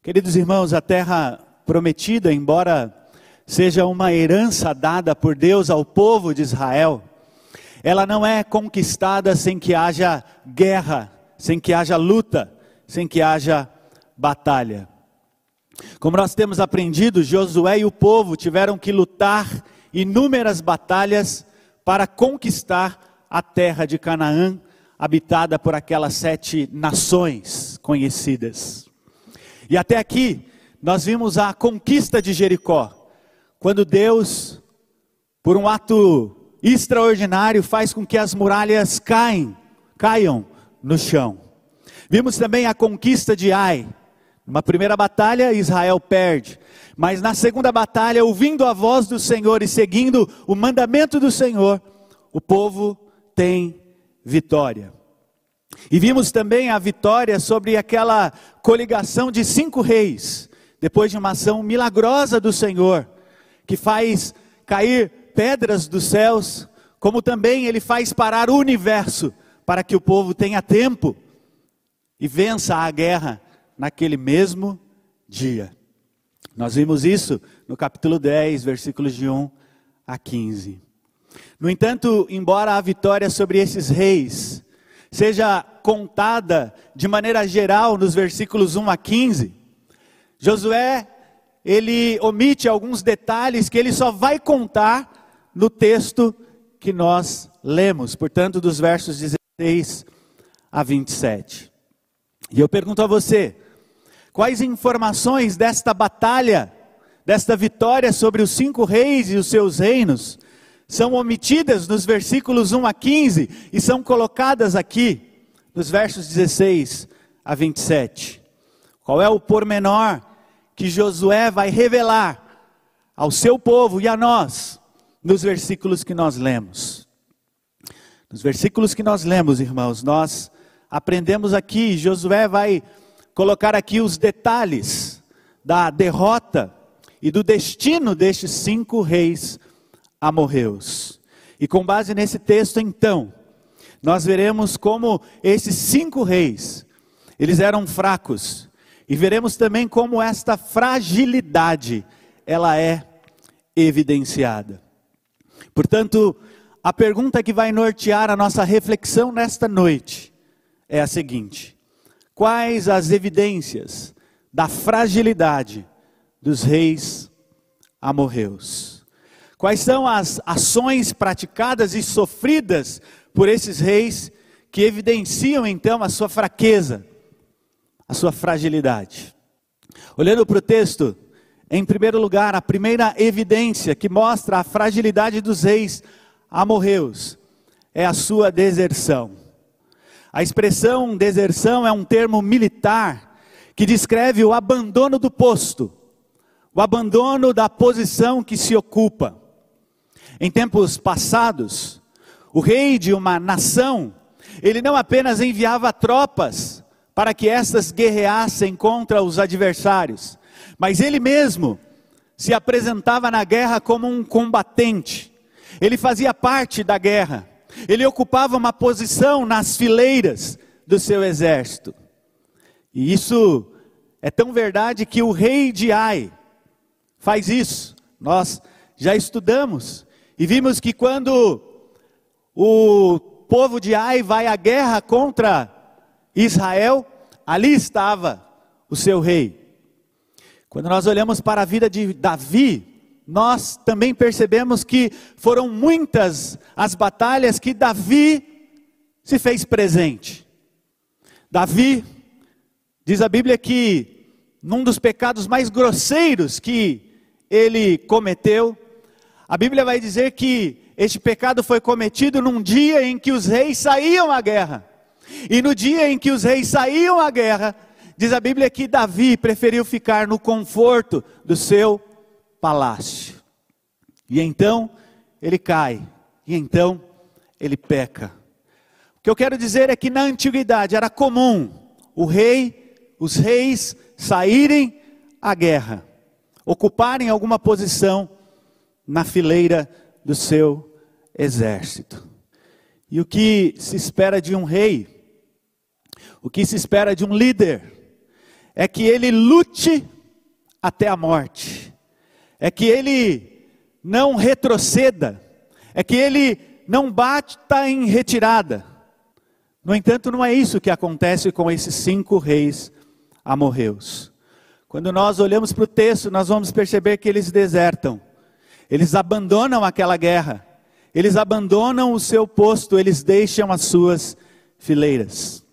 Queridos irmãos, a terra prometida, embora seja uma herança dada por Deus ao povo de Israel, ela não é conquistada sem que haja guerra, sem que haja luta, sem que haja batalha. Como nós temos aprendido, Josué e o povo tiveram que lutar inúmeras batalhas para conquistar a terra de Canaã, habitada por aquelas sete nações conhecidas. E até aqui, nós vimos a conquista de Jericó, quando Deus, por um ato extraordinário, faz com que as muralhas caem, caiam no chão. Vimos também a conquista de Ai. Numa primeira batalha, Israel perde. Mas na segunda batalha, ouvindo a voz do Senhor e seguindo o mandamento do Senhor, o povo tem vitória. E vimos também a vitória sobre aquela coligação de cinco reis, depois de uma ação milagrosa do Senhor, que faz cair pedras dos céus, como também ele faz parar o universo, para que o povo tenha tempo e vença a guerra naquele mesmo dia. Nós vimos isso no capítulo 10, versículos de 1 a 15. No entanto, embora a vitória sobre esses reis seja contada de maneira geral nos versículos 1 a 15, Josué, ele omite alguns detalhes que ele só vai contar no texto que nós lemos, portanto, dos versos 16 a 27. E eu pergunto a você, quais informações desta batalha, desta vitória sobre os cinco reis e os seus reinos, são omitidas nos versículos 1 a 15 e são colocadas aqui nos versos 16 a 27? Qual é o pormenor que Josué vai revelar ao seu povo e a nós nos versículos que nós lemos? Nos versículos que nós lemos, irmãos, nós aprendemos aqui, Josué vai colocar aqui os detalhes da derrota e do destino destes cinco reis amorreus. E com base nesse texto, então, nós veremos como esses cinco reis, eles eram fracos, e veremos também como esta fragilidade, ela é evidenciada. Portanto, a pergunta que vai nortear a nossa reflexão nesta noite é a seguinte: quais as evidências da fragilidade dos reis amorreus? Quais são as ações praticadas e sofridas por esses reis que evidenciam então a sua fraqueza, a sua fragilidade? Olhando para o texto, em primeiro lugar, a primeira evidência que mostra a fragilidade dos reis amorreus é a sua deserção. A expressão deserção é um termo militar que descreve o abandono do posto, o abandono da posição que se ocupa. Em tempos passados, o rei de uma nação, ele não apenas enviava tropas para que estas guerreassem contra os adversários, mas ele mesmo se apresentava na guerra como um combatente. Ele fazia parte da guerra. Ele ocupava uma posição nas fileiras do seu exército. E isso é tão verdade que o rei de Ai faz isso. Nós já estudamos e vimos que quando o povo de Ai vai à guerra contra Israel, ali estava o seu rei. Quando nós olhamos para a vida de Davi, nós também percebemos que foram muitas as batalhas que Davi se fez presente. Davi, diz a Bíblia que num dos pecados mais grosseiros que ele cometeu, a Bíblia vai dizer que este pecado foi cometido num dia em que os reis saíam à guerra. E no dia em que os reis saíam à guerra, diz a Bíblia que Davi preferiu ficar no conforto do seu palácio. E então ele cai, e então ele peca. O que eu quero dizer é que na antiguidade era comum o rei, os reis saírem à guerra, ocuparem alguma posição na fileira do seu exército. E o que se espera de um rei, o que se espera de um líder, é que ele lute até a morte, é que ele não retroceda, é que ele não bata em retirada. No entanto, não é isso que acontece com esses cinco reis amorreus. Quando nós olhamos para o texto, nós vamos perceber que eles desertam, eles abandonam aquela guerra, eles abandonam o seu posto, eles deixam as suas fileiras.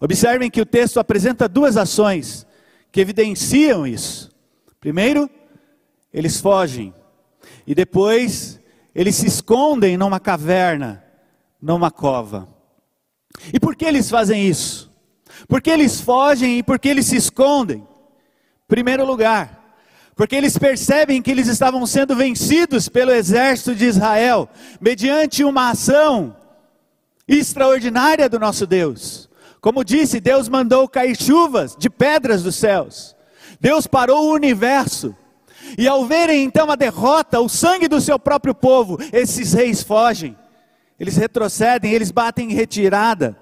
Observem que o texto apresenta duas ações que evidenciam isso. Primeiro, eles fogem, e depois eles se escondem numa caverna, numa cova. E por que eles fazem isso? Porque eles fogem e porque eles se escondem? Primeiro lugar, porque eles percebem que eles estavam sendo vencidos pelo exército de Israel, mediante uma ação extraordinária do nosso Deus. Como disse, Deus mandou cair chuvas de pedras dos céus. Deus parou o universo. E ao verem então a derrota, o sangue do seu próprio povo, esses reis fogem. Eles retrocedem, eles batem em retirada.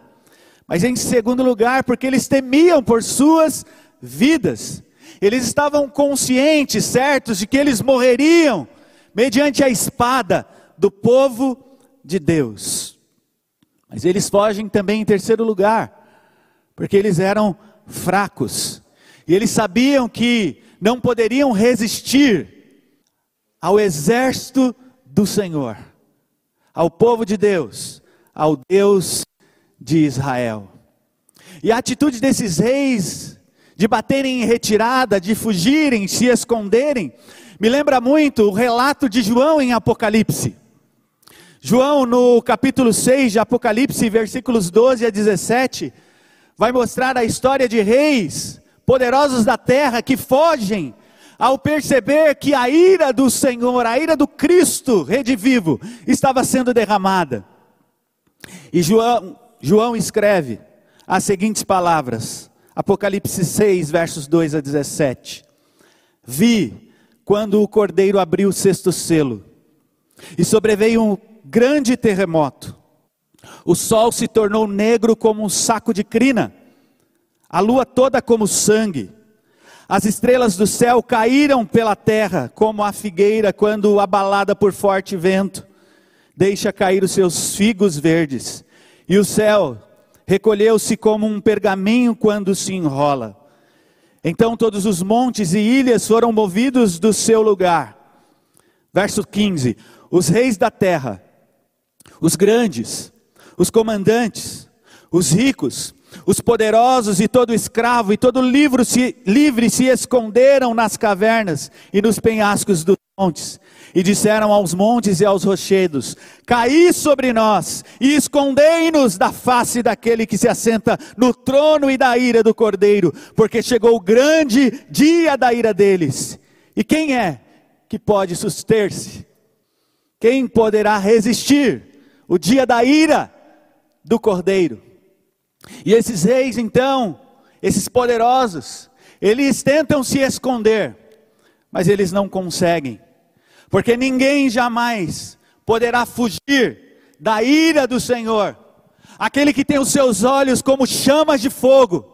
Mas em segundo lugar, porque eles temiam por suas vidas. Eles estavam conscientes, certos de que eles morreriam mediante a espada do povo de Deus. Mas eles fogem também em terceiro lugar, porque eles eram fracos. E eles sabiam que não poderiam resistir ao exército do Senhor, ao povo de Deus, ao Deus de Israel. E a atitude desses reis de baterem em retirada, de fugirem, se esconderem, me lembra muito o relato de João em Apocalipse. João, no capítulo 6 de Apocalipse, versículos 12 a 17, vai mostrar a história de reis poderosos da terra que fogem ao perceber que a ira do Senhor, a ira do Cristo redivivo, estava sendo derramada. E João, João escreve as seguintes palavras, Apocalipse 6, versos 2 a 17: Vi quando o cordeiro abriu o sexto selo, e sobreveio um grande terremoto. O sol se tornou negro como um saco de crina a lua toda como sangue. As estrelas do céu caíram pela terra, como a figueira quando abalada por forte vento deixa cair os seus figos verdes. E o céu recolheu-se como um pergaminho quando se enrola. Então todos os montes e ilhas foram movidos do seu lugar. Verso 15: Os reis da terra, os grandes, os comandantes, os ricos, os poderosos e todo escravo e todo livre se, livre se esconderam nas cavernas e nos penhascos dos montes. E disseram aos montes e aos rochedos: Caí sobre nós e escondei-nos da face daquele que se assenta no trono e da ira do cordeiro, porque chegou o grande dia da ira deles. E quem é que pode suster-se? Quem poderá resistir o dia da ira do cordeiro? E esses reis, então, esses poderosos, eles tentam se esconder, mas eles não conseguem, porque ninguém jamais poderá fugir da ira do Senhor. Aquele que tem os seus olhos como chamas de fogo,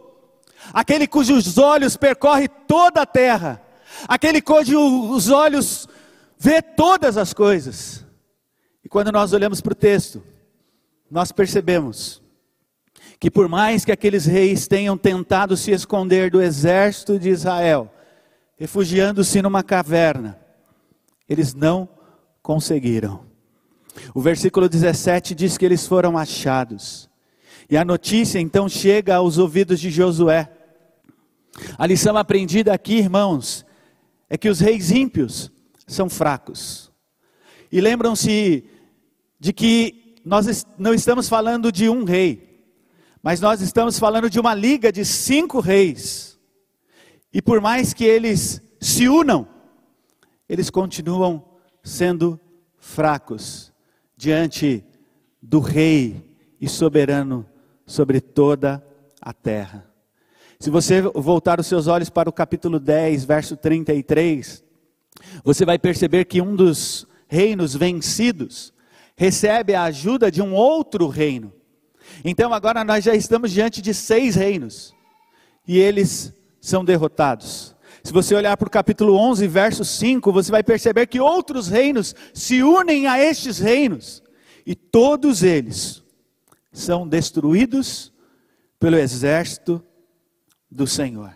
aquele cujos olhos percorre toda a terra, aquele cujos olhos vê todas as coisas. E quando nós olhamos para o texto, nós percebemos que por mais que aqueles reis tenham tentado se esconder do exército de Israel, refugiando-se numa caverna, eles não conseguiram. O versículo 17 diz que eles foram achados. E a notícia então chega aos ouvidos de Josué. A lição aprendida aqui, irmãos, é que os reis ímpios são fracos. E lembram-se de que nós não estamos falando de um rei, mas nós estamos falando de uma liga de cinco reis. E por mais que eles se unam, eles continuam sendo fracos diante do rei e soberano sobre toda a terra. Se você voltar os seus olhos para o capítulo 10, verso 33, você vai perceber que um dos reinos vencidos recebe a ajuda de um outro reino. Então agora nós já estamos diante de seis reinos. E eles são derrotados. Se você olhar para o capítulo 11, verso 5, você vai perceber que outros reinos se unem a estes reinos, e todos eles são destruídos pelo exército do Senhor.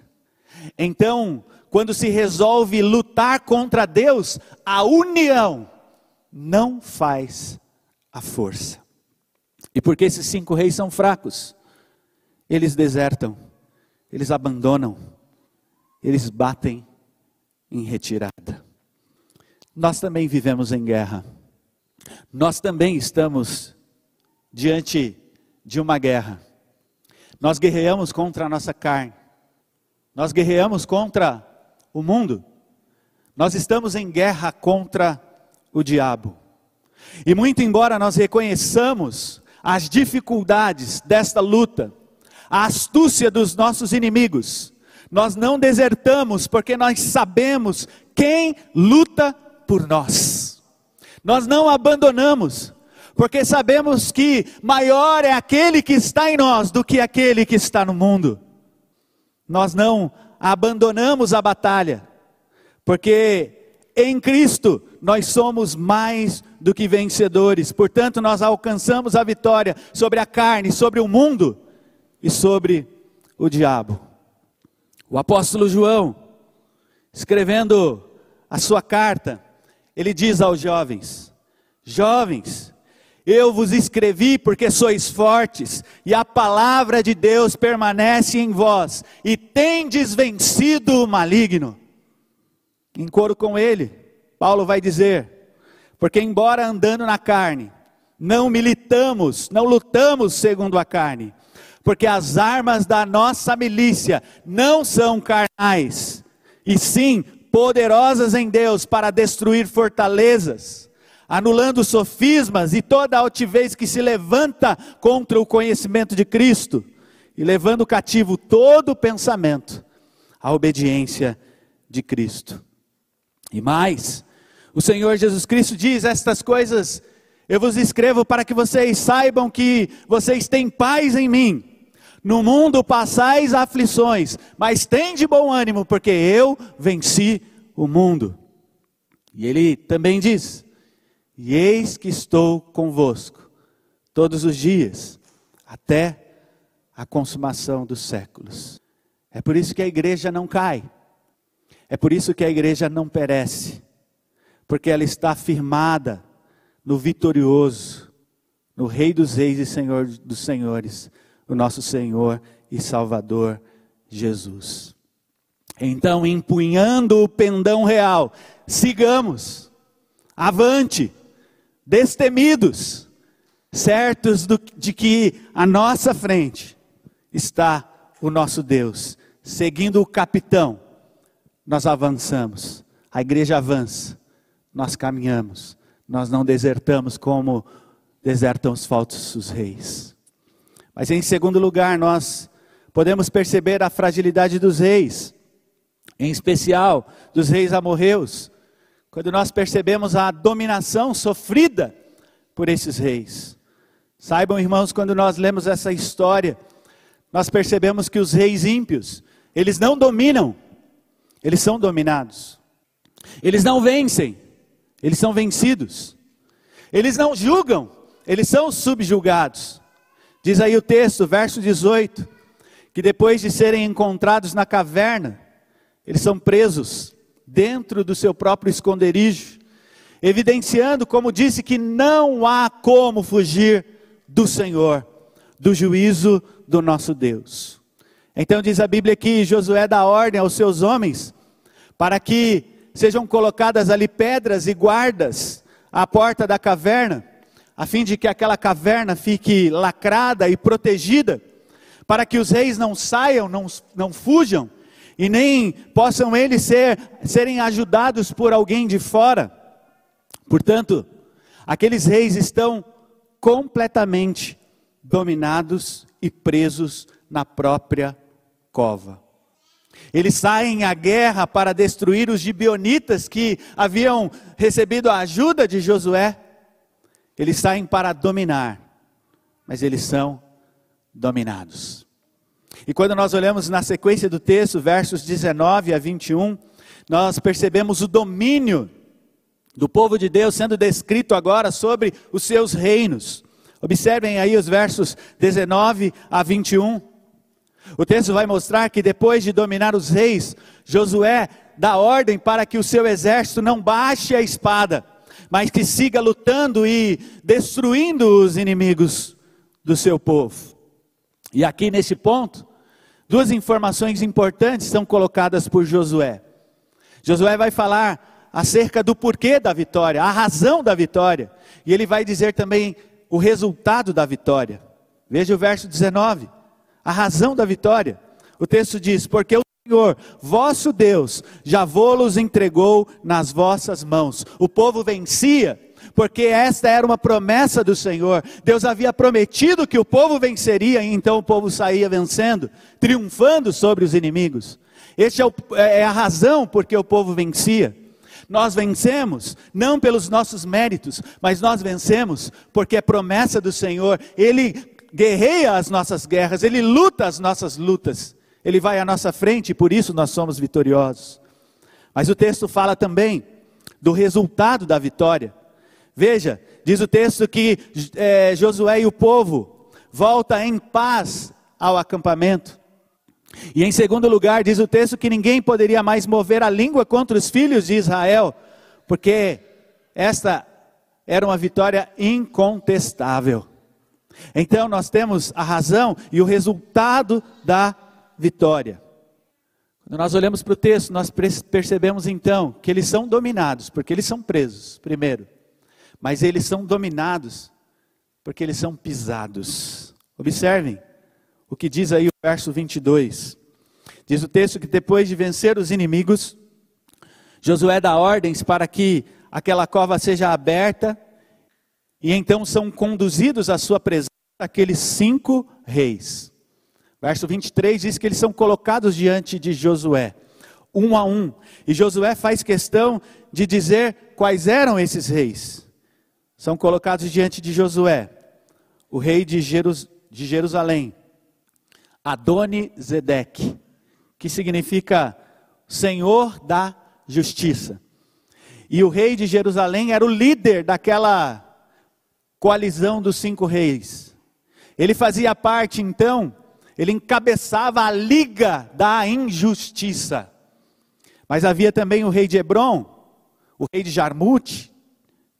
Então, quando se resolve lutar contra Deus, a união não faz a força. E porque esses cinco reis são fracos, eles desertam, eles abandonam, eles batem em retirada. Nós também vivemos em guerra. Nós também estamos diante de uma guerra. Nós guerreamos contra a nossa carne. Nós guerreamos contra o mundo. Nós estamos em guerra contra o diabo. E muito embora nós reconheçamos as dificuldades desta luta, a astúcia dos nossos inimigos, nós não desertamos porque nós sabemos quem luta por nós. Nós não abandonamos, porque sabemos que maior é aquele que está em nós do que aquele que está no mundo. Nós não abandonamos a batalha, porque em Cristo nós somos mais do que vencedores, portanto, nós alcançamos a vitória sobre a carne, sobre o mundo e sobre o diabo. O apóstolo João, escrevendo a sua carta, ele diz aos jovens: Jovens, eu vos escrevi porque sois fortes, e a palavra de Deus permanece em vós, e tendes vencido o maligno. Em coro com ele, Paulo vai dizer: porque embora andando na carne, não militamos, não lutamos segundo a carne, porque as armas da nossa milícia não são carnais, e sim poderosas em Deus para destruir fortalezas anulando sofismas e toda altivez que se levanta contra o conhecimento de Cristo, e levando cativo todo pensamento à obediência de Cristo. E mais, o Senhor Jesus Cristo diz: Estas coisas eu vos escrevo para que vocês saibam que vocês têm paz em mim. No mundo passais aflições, mas tem de bom ânimo, porque eu venci o mundo. E ele também diz: e eis que estou convosco todos os dias, até a consumação dos séculos. É por isso que a igreja não cai, é por isso que a igreja não perece, porque ela está firmada no vitorioso, no Rei dos Reis e Senhor dos Senhores, o nosso Senhor e Salvador Jesus. Então, empunhando o pendão real, sigamos, avante, destemidos, certos do, de que à nossa frente está o nosso Deus. Seguindo o capitão, nós avançamos, a igreja avança, nós caminhamos, nós não desertamos como desertam os falsos reis. Mas em segundo lugar, nós podemos perceber a fragilidade dos reis, em especial dos reis amorreus, quando nós percebemos a dominação sofrida por esses reis. Saibam, irmãos, quando nós lemos essa história, nós percebemos que os reis ímpios, eles não dominam, eles são dominados. Eles não vencem, eles são vencidos. Eles não julgam, eles são subjugados. Diz aí o texto, verso 18, que depois de serem encontrados na caverna, eles são presos dentro do seu próprio esconderijo, evidenciando, como disse, que não há como fugir do Senhor, do juízo do nosso Deus. Então diz a Bíblia que Josué dá ordem aos seus homens para que sejam colocadas ali pedras e guardas à porta da caverna, a fim de que aquela caverna fique lacrada e protegida, para que os reis não saiam, não, não fujam, e nem possam eles ser, serem ajudados por alguém de fora. Portanto, aqueles reis estão completamente dominados e presos na própria cova. Eles saem à guerra para destruir os gibeonitas que haviam recebido a ajuda de Josué. Eles saem para dominar, mas eles são dominados. E quando nós olhamos na sequência do texto, versos 19 a 21, nós percebemos o domínio do povo de Deus sendo descrito agora sobre os seus reinos. Observem aí os versos 19 a 21. O texto vai mostrar que depois de dominar os reis, Josué dá ordem para que o seu exército não baixe a espada, mas que siga lutando e destruindo os inimigos do seu povo. E aqui nesse ponto, duas informações importantes são colocadas por Josué. Josué vai falar acerca do porquê da vitória, a razão da vitória, e ele vai dizer também o resultado da vitória. Veja o verso 19, a razão da vitória. O texto diz: Porque o Senhor, vosso Deus, já vos entregou nas vossas mãos. O povo vencia, porque esta era uma promessa do Senhor. Deus havia prometido que o povo venceria, e então o povo saía vencendo, triunfando sobre os inimigos. Esta é, é a razão porque o povo vencia. Nós vencemos não pelos nossos méritos, mas nós vencemos porque é promessa do Senhor. Ele guerreia as nossas guerras, ele luta as nossas lutas. Ele vai à nossa frente e por isso nós somos vitoriosos. Mas o texto fala também do resultado da vitória. Veja, diz o texto que é, Josué e o povo volta em paz ao acampamento. E em segundo lugar, diz o texto que ninguém poderia mais mover a língua contra os filhos de Israel, porque esta era uma vitória incontestável. Então nós temos a razão e o resultado da vitória. Quando nós olhamos para o texto, nós percebemos então que eles são dominados, porque eles são presos, primeiro. Mas eles são dominados porque eles são pisados. Observem, o que diz aí o verso 22. Diz o texto que depois de vencer os inimigos, Josué dá ordens para que aquela cova seja aberta, e então são conduzidos à sua presença aqueles cinco reis. Verso 23 diz que eles são colocados diante de Josué, um a um, e Josué faz questão de dizer quais eram esses reis. São colocados diante de Josué, o rei de, Jerus, de Jerusalém, Adoni Zedek, que significa Senhor da Justiça. E o rei de Jerusalém era o líder daquela coalizão dos cinco reis. Ele fazia parte, então, ele encabeçava a liga da injustiça. Mas havia também o rei de Hebron, o rei de Jarmute,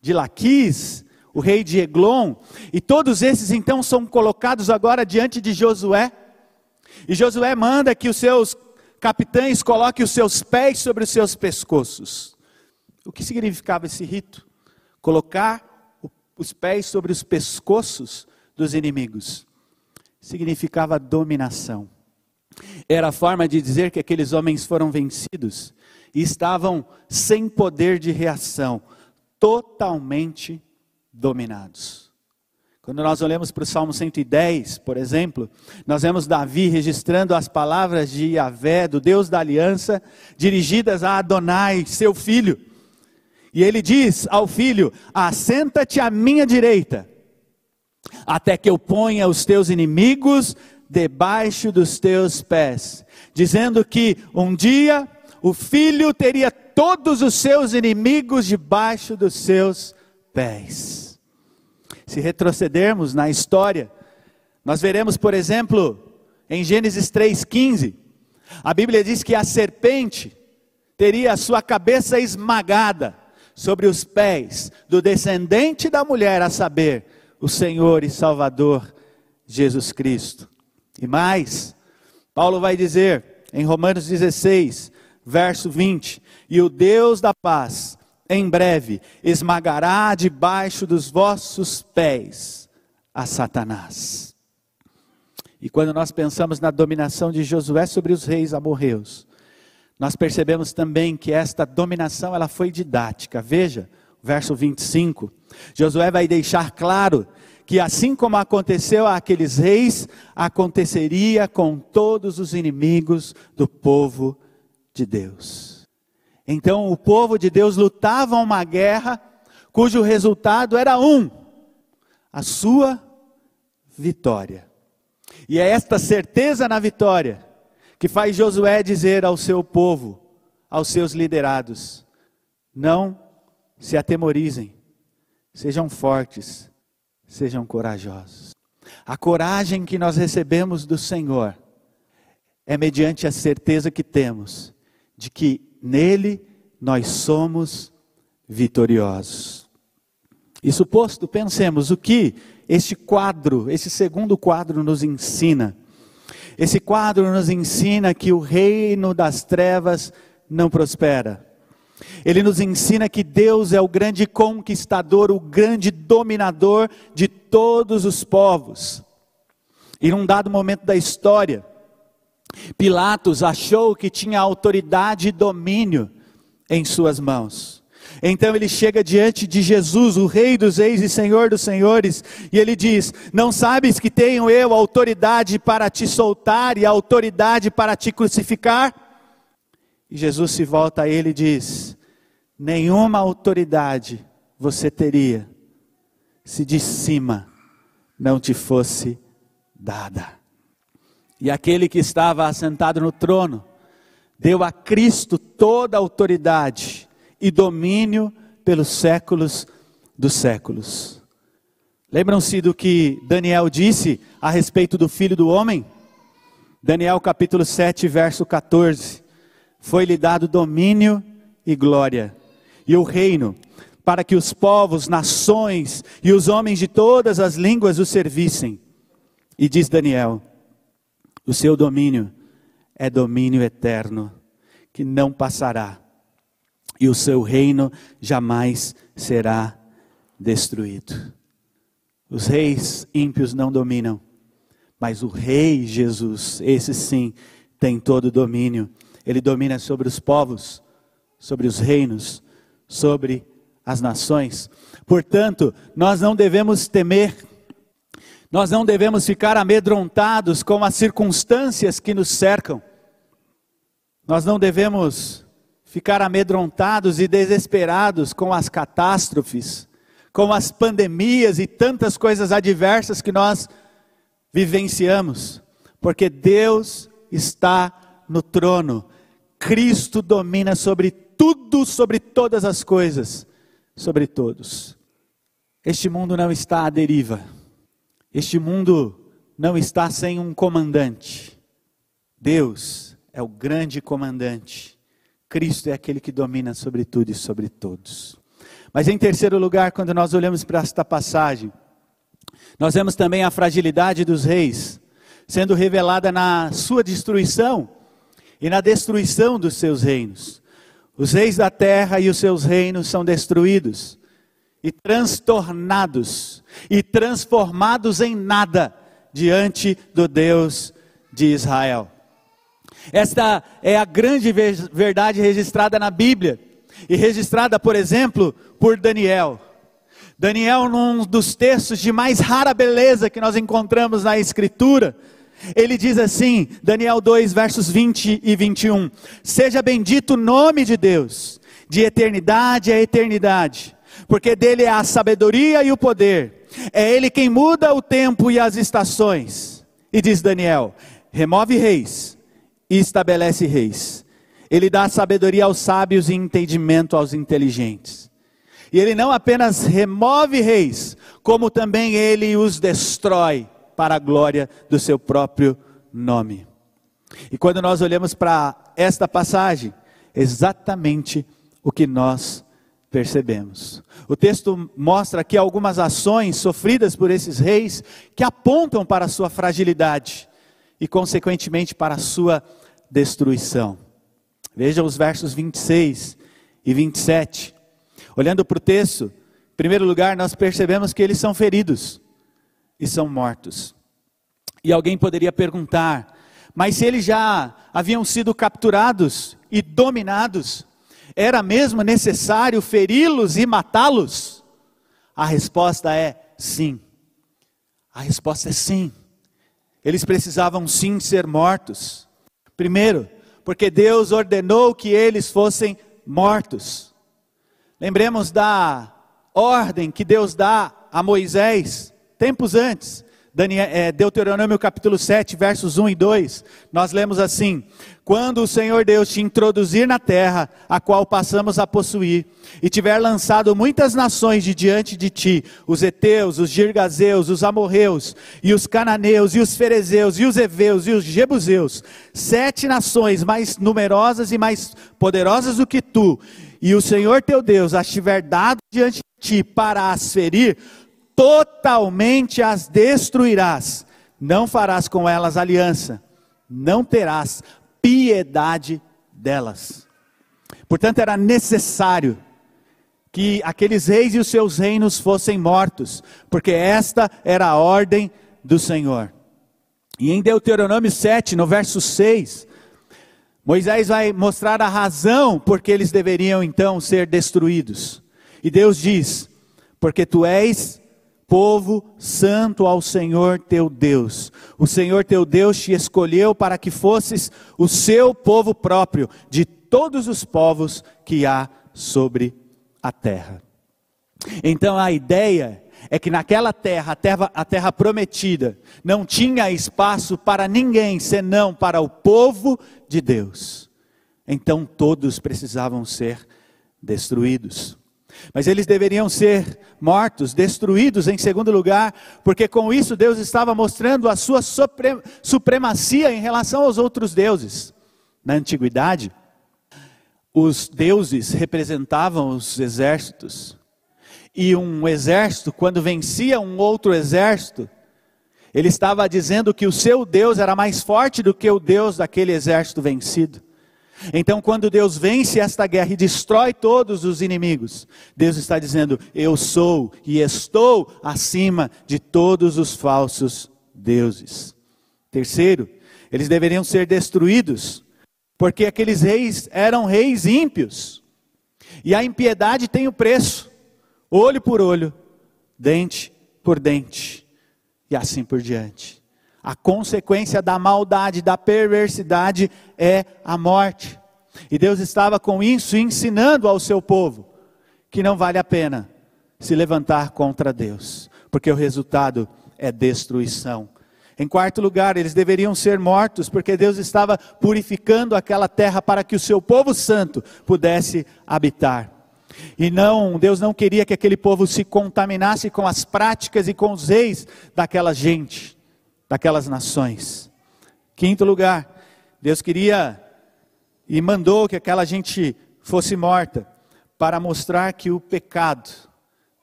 de Laquis, o rei de Eglon, e todos esses então são colocados agora diante de Josué e Josué manda que os seus capitães coloquem os seus pés sobre os seus pescoços. O que significava esse rito? Colocar os pés sobre os pescoços dos inimigos. Significava dominação. Era a forma de dizer que aqueles homens foram vencidos e estavam sem poder de reação, totalmente dominados. Quando nós olhamos para o Salmo 110, por exemplo, nós vemos Davi registrando as palavras de Yahvé, do Deus da aliança, dirigidas a Adonai, seu filho. E ele diz ao filho: Assenta-te à minha direita, até que eu ponha os teus inimigos debaixo dos teus pés. Dizendo que um dia o filho teria todos os seus inimigos debaixo dos seus pés. Se retrocedermos na história, nós veremos, por exemplo, em Gênesis 3,15, a Bíblia diz que a serpente teria a sua cabeça esmagada sobre os pés do descendente da mulher, a saber, o Senhor e Salvador Jesus Cristo. E mais, Paulo vai dizer em Romanos 16, verso 20: E o Deus da paz em breve esmagará debaixo dos vossos pés a Satanás. E quando nós pensamos na dominação de Josué sobre os reis amorreus, nós percebemos também que esta dominação ela foi didática. Veja, verso 25. Josué vai deixar claro que assim como aconteceu àqueles reis, aconteceria com todos os inimigos do povo de Deus. Então o povo de Deus lutava uma guerra cujo resultado era um: a sua vitória. E é esta certeza na vitória que faz Josué dizer ao seu povo, aos seus liderados: não se atemorizem, sejam fortes, sejam corajosos. A coragem que nós recebemos do Senhor é mediante a certeza que temos de que nele nós somos vitoriosos. Isso posto, pensemos o que este quadro, esse segundo quadro nos ensina. Esse quadro nos ensina que o reino das trevas não prospera. Ele nos ensina que Deus é o grande conquistador, o grande dominador de todos os povos. E num dado momento da história, Pilatos achou que tinha autoridade e domínio em suas mãos. Então ele chega diante de Jesus, o Rei dos Reis e Senhor dos Senhores, e ele diz: Não sabes que tenho eu autoridade para te soltar e autoridade para te crucificar? E Jesus se volta a ele e diz: Nenhuma autoridade você teria se de cima não te fosse dada. E aquele que estava assentado no trono deu a Cristo toda a autoridade e domínio pelos séculos dos séculos. Lembram-se do que Daniel disse a respeito do filho do homem? Daniel capítulo 7, verso 14. Foi-lhe dado domínio e glória, e o reino, para que os povos, nações e os homens de todas as línguas o servissem. E diz Daniel: o seu domínio é domínio eterno, que não passará, e o seu reino jamais será destruído. Os reis ímpios não dominam, mas o rei Jesus, esse sim, tem todo o domínio. Ele domina sobre os povos, sobre os reinos, sobre as nações. Portanto, nós não devemos temer nós não devemos ficar amedrontados com as circunstâncias que nos cercam. Nós não devemos ficar amedrontados e desesperados com as catástrofes, com as pandemias e tantas coisas adversas que nós vivenciamos, porque Deus está no trono. Cristo domina sobre tudo, sobre todas as coisas, sobre todos. Este mundo não está à deriva. Este mundo não está sem um comandante. Deus é o grande comandante. Cristo é aquele que domina sobre tudo e sobre todos. Mas em terceiro lugar, quando nós olhamos para esta passagem, nós vemos também a fragilidade dos reis sendo revelada na sua destruição e na destruição dos seus reinos. Os reis da terra e os seus reinos são destruídos e transtornados e transformados em nada diante do Deus de Israel. Esta é a grande verdade registrada na Bíblia e registrada, por exemplo, por Daniel. Daniel, num dos textos de mais rara beleza que nós encontramos na Escritura, ele diz assim, Daniel 2, versos 20 e 21: Seja bendito o nome de Deus, de eternidade a eternidade porque dele é a sabedoria e o poder. É ele quem muda o tempo e as estações. E diz Daniel: remove reis e estabelece reis. Ele dá sabedoria aos sábios e entendimento aos inteligentes. E ele não apenas remove reis, como também ele os destrói para a glória do seu próprio nome. E quando nós olhamos para esta passagem, exatamente o que nós percebemos. O texto mostra aqui algumas ações sofridas por esses reis que apontam para a sua fragilidade e, consequentemente, para a sua destruição. Veja os versos 26 e 27. Olhando para o texto, em primeiro lugar, nós percebemos que eles são feridos e são mortos. E alguém poderia perguntar, mas se eles já haviam sido capturados e dominados, era mesmo necessário feri-los e matá-los? A resposta é sim. A resposta é sim. Eles precisavam sim ser mortos. Primeiro, porque Deus ordenou que eles fossem mortos. Lembremos da ordem que Deus dá a Moisés, tempos antes. É, Deuteronômio capítulo 7, versos 1 e 2, nós lemos assim: Quando o Senhor Deus te introduzir na terra, a qual passamos a possuir, e tiver lançado muitas nações de diante de ti, os heteus, os girgazeus, os amorreus, e os cananeus, e os ferezeus, e os heveus, e os jebuseus, sete nações mais numerosas e mais poderosas do que tu, e o Senhor teu Deus as tiver dado diante de ti para as ferir, totalmente as destruirás, não farás com elas aliança, não terás piedade delas. Portanto, era necessário que aqueles reis e os seus reinos fossem mortos, porque esta era a ordem do Senhor. E em Deuteronômio 7, no verso 6, Moisés vai mostrar a razão por que eles deveriam então ser destruídos. E Deus diz: Porque tu és povo santo ao Senhor teu Deus. O Senhor teu Deus te escolheu para que fosses o seu povo próprio de todos os povos que há sobre a terra. Então a ideia é que naquela terra, a terra, a terra prometida, não tinha espaço para ninguém senão para o povo de Deus. Então todos precisavam ser destruídos. Mas eles deveriam ser mortos, destruídos em segundo lugar, porque com isso Deus estava mostrando a sua supremacia em relação aos outros deuses. Na antiguidade, os deuses representavam os exércitos. E um exército, quando vencia um outro exército, ele estava dizendo que o seu Deus era mais forte do que o Deus daquele exército vencido. Então, quando Deus vence esta guerra e destrói todos os inimigos, Deus está dizendo: Eu sou e estou acima de todos os falsos deuses. Terceiro, eles deveriam ser destruídos, porque aqueles reis eram reis ímpios, e a impiedade tem o preço: olho por olho, dente por dente, e assim por diante. A consequência da maldade, da perversidade é a morte. E Deus estava com isso ensinando ao seu povo que não vale a pena se levantar contra Deus, porque o resultado é destruição. Em quarto lugar, eles deveriam ser mortos, porque Deus estava purificando aquela terra para que o seu povo santo pudesse habitar. E não, Deus não queria que aquele povo se contaminasse com as práticas e com os reis daquela gente daquelas nações. Quinto lugar, Deus queria e mandou que aquela gente fosse morta para mostrar que o pecado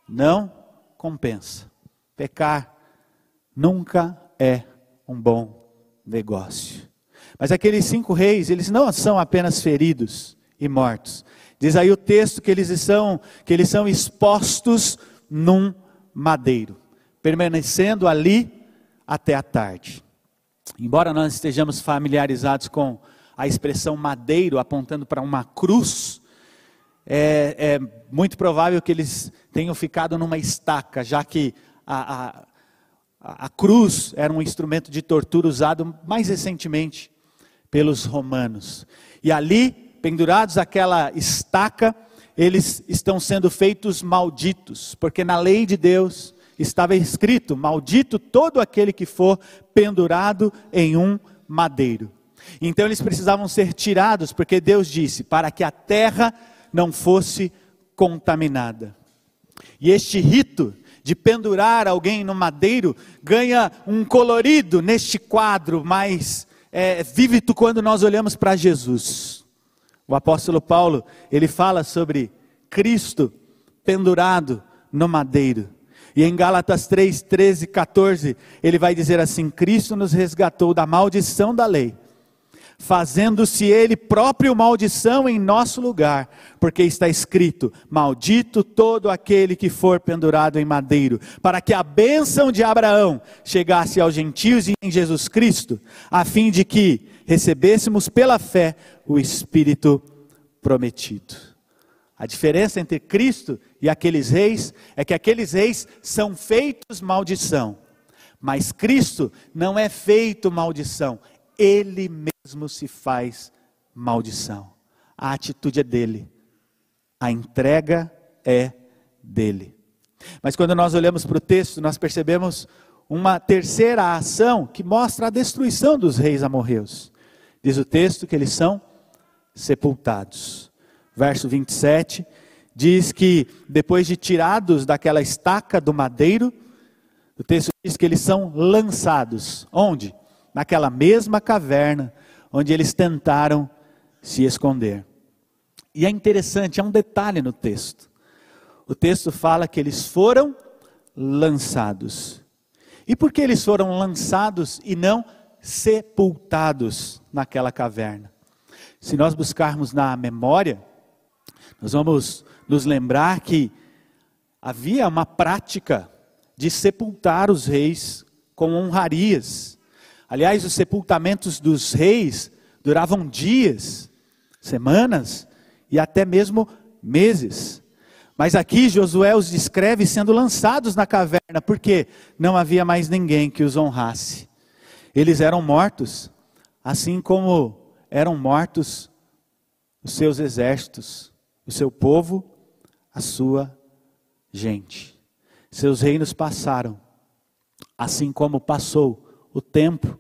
não compensa. Pecar nunca é um bom negócio. Mas aqueles cinco reis, eles não são apenas feridos e mortos. Diz aí o texto que eles são, que eles são expostos num madeiro, permanecendo ali até a tarde. Embora nós estejamos familiarizados com a expressão madeiro apontando para uma cruz, é, é, muito provável que eles tenham ficado numa estaca, já que a, a, a cruz era um instrumento de tortura usado mais recentemente pelos romanos. E ali, pendurados àquela estaca, eles estão sendo feitos malditos, porque na lei de Deus estava escrito: Maldito todo aquele que for pendurado em um madeiro. Então eles precisavam ser tirados, porque Deus disse: para que a terra não fosse contaminada. E este rito de pendurar alguém no madeiro ganha um colorido neste quadro mais é, vívido quando nós olhamos para Jesus. O apóstolo Paulo, ele fala sobre Cristo pendurado no madeiro. E em Gálatas 3, 13, 14, ele vai dizer assim: Cristo nos resgatou da maldição da lei, fazendo-se ele próprio maldição em nosso lugar, porque está escrito: Maldito todo aquele que for pendurado em madeiro, para que a bênção de Abraão chegasse aos gentios e em Jesus Cristo, a fim de que recebêssemos pela fé o Espírito prometido. A diferença entre Cristo e aqueles reis é que aqueles reis são feitos maldição, mas Cristo não é feito maldição, ele mesmo se faz maldição. A atitude é dele, a entrega é dele. Mas quando nós olhamos para o texto, nós percebemos uma terceira ação que mostra a destruição dos reis amorreus. Diz o texto que eles são sepultados. Verso 27 diz que depois de tirados daquela estaca do madeiro, o texto diz que eles são lançados. Onde? Naquela mesma caverna onde eles tentaram se esconder. E é interessante, há um detalhe no texto. O texto fala que eles foram lançados. E por que eles foram lançados e não sepultados naquela caverna? Se nós buscarmos na memória, nós vamos nos lembrar que havia uma prática de sepultar os reis com honrarias. Aliás, os sepultamentos dos reis duravam dias, semanas e até mesmo meses. Mas aqui Josué os descreve sendo lançados na caverna, porque não havia mais ninguém que os honrasse. Eles eram mortos, assim como eram mortos os seus exércitos, o seu povo, a sua gente. Seus reinos passaram, assim como passou o tempo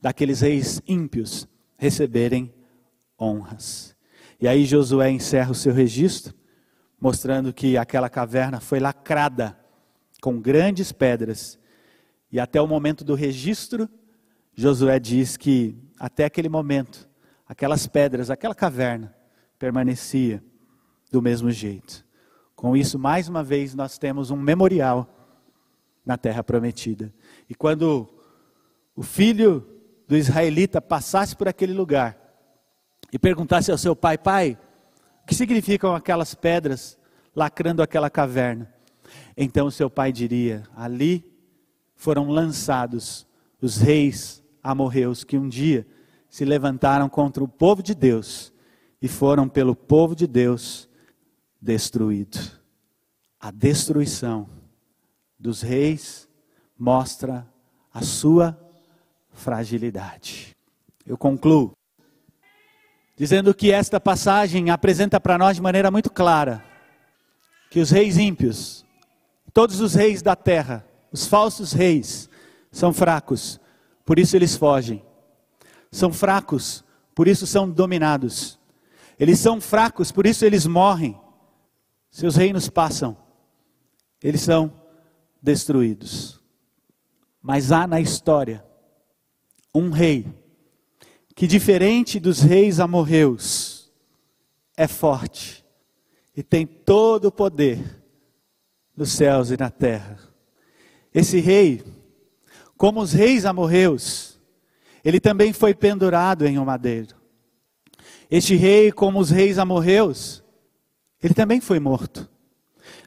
daqueles reis ímpios receberem honras. E aí Josué encerra o seu registro mostrando que aquela caverna foi lacrada com grandes pedras. E até o momento do registro, Josué diz que até aquele momento, aquelas pedras, aquela caverna permanecia do mesmo jeito. Com isso, mais uma vez, nós temos um memorial na terra prometida. E quando o filho do israelita passasse por aquele lugar e perguntasse ao seu pai: Pai, o que significam aquelas pedras lacrando aquela caverna? Então seu pai diria: Ali foram lançados os reis amorreus que um dia se levantaram contra o povo de Deus e foram pelo povo de Deus destruídos. A destruição dos reis mostra a sua fragilidade. Eu concluo dizendo que esta passagem apresenta para nós de maneira muito clara que os reis ímpios, todos os reis da terra, os falsos reis, são fracos, por isso eles fogem. São fracos, por isso são dominados. Eles são fracos, por isso eles morrem. Seus reinos passam, eles são destruídos. Mas há na história um rei que, diferente dos reis amorreus, é forte e tem todo o poder nos céus e na terra. Esse rei, como os reis amorreus, ele também foi pendurado em um madeiro. Este rei, como os reis amorreus, ele também foi morto.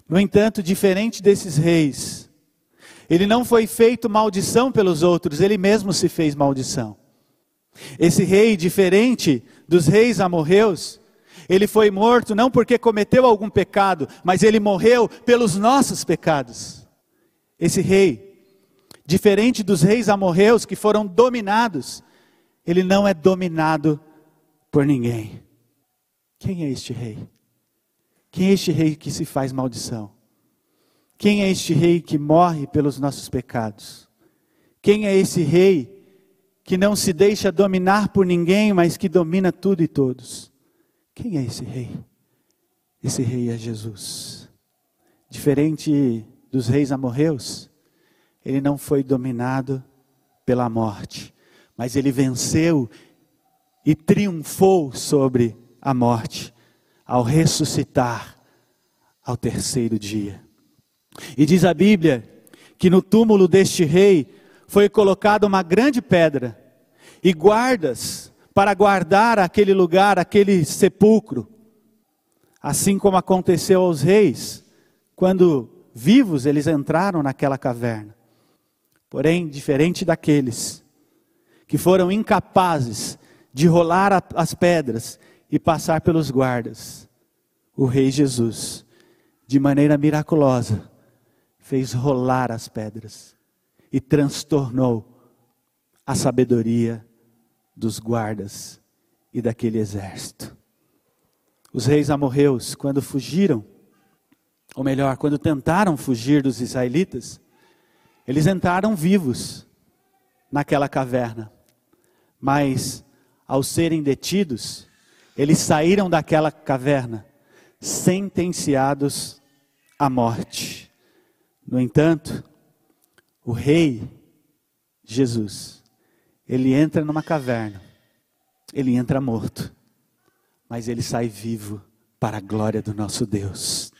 No entanto, diferente desses reis, ele não foi feito maldição pelos outros, ele mesmo se fez maldição. Esse rei, diferente dos reis amorreus, ele foi morto não porque cometeu algum pecado, mas ele morreu pelos nossos pecados. Esse rei, diferente dos reis amorreus que foram dominados, ele não é dominado por ninguém. Quem é este rei? Quem é este rei que se faz maldição? Quem é este rei que morre pelos nossos pecados? Quem é esse rei que não se deixa dominar por ninguém, mas que domina tudo e todos? Quem é esse rei? Esse rei é Jesus. Diferente dos reis amorreus, ele não foi dominado pela morte, mas ele venceu e triunfou sobre a morte ao ressuscitar ao terceiro dia. E diz a Bíblia que no túmulo deste rei foi colocada uma grande pedra e guardas para guardar aquele lugar, aquele sepulcro. Assim como aconteceu aos reis, quando vivos eles entraram naquela caverna. Porém, diferente daqueles que foram incapazes de rolar as pedras e passar pelos guardas, o Rei Jesus, de maneira miraculosa, fez rolar as pedras e transtornou a sabedoria dos guardas e daquele exército. Os reis amorreus, quando fugiram, ou melhor, quando tentaram fugir dos israelitas, Eles entraram vivos naquela caverna, mas ao serem detidos, eles saíram daquela caverna sentenciados à morte. No entanto, o rei Jesus, ele entra numa caverna, ele entra morto, mas ele sai vivo para a glória do nosso Deus.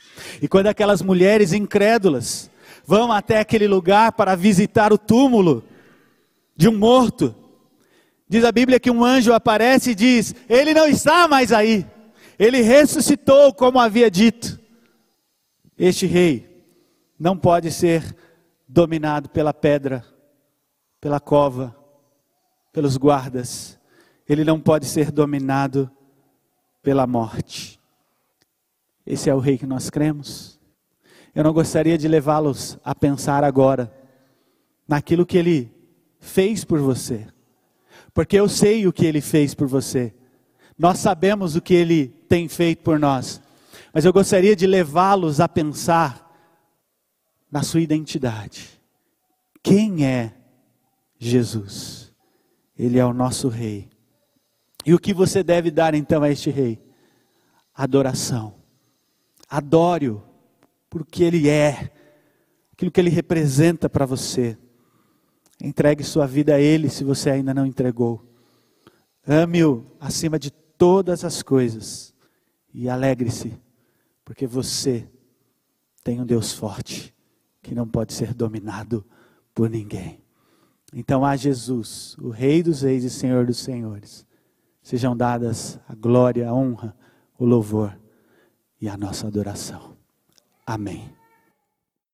E quando aquelas mulheres incrédulas vão até aquele lugar para visitar o túmulo de um morto, diz a Bíblia que um anjo aparece e diz: Ele não está mais aí, ele ressuscitou, como havia dito. Este rei não pode ser dominado pela pedra, pela cova, pelos guardas, ele não pode ser dominado pela morte. Esse é o rei que nós cremos. Eu não gostaria de levá-los a pensar agora naquilo que ele fez por você, porque eu sei o que ele fez por você. Nós sabemos o que ele tem feito por nós, mas eu gostaria de levá-los a pensar na sua identidade. Quem é Jesus? Ele é o nosso rei. E o que você deve dar então a este rei? Adoração. Adore-o porque ele é, aquilo que ele representa para você. Entregue sua vida a ele se você ainda não entregou. Ame-o acima de todas as coisas e alegre-se, porque você tem um Deus forte que não pode ser dominado por ninguém. Então a Jesus, o Rei dos Reis e Senhor dos Senhores, sejam dadas a glória, a honra, o louvor e a nossa adoração. Amém.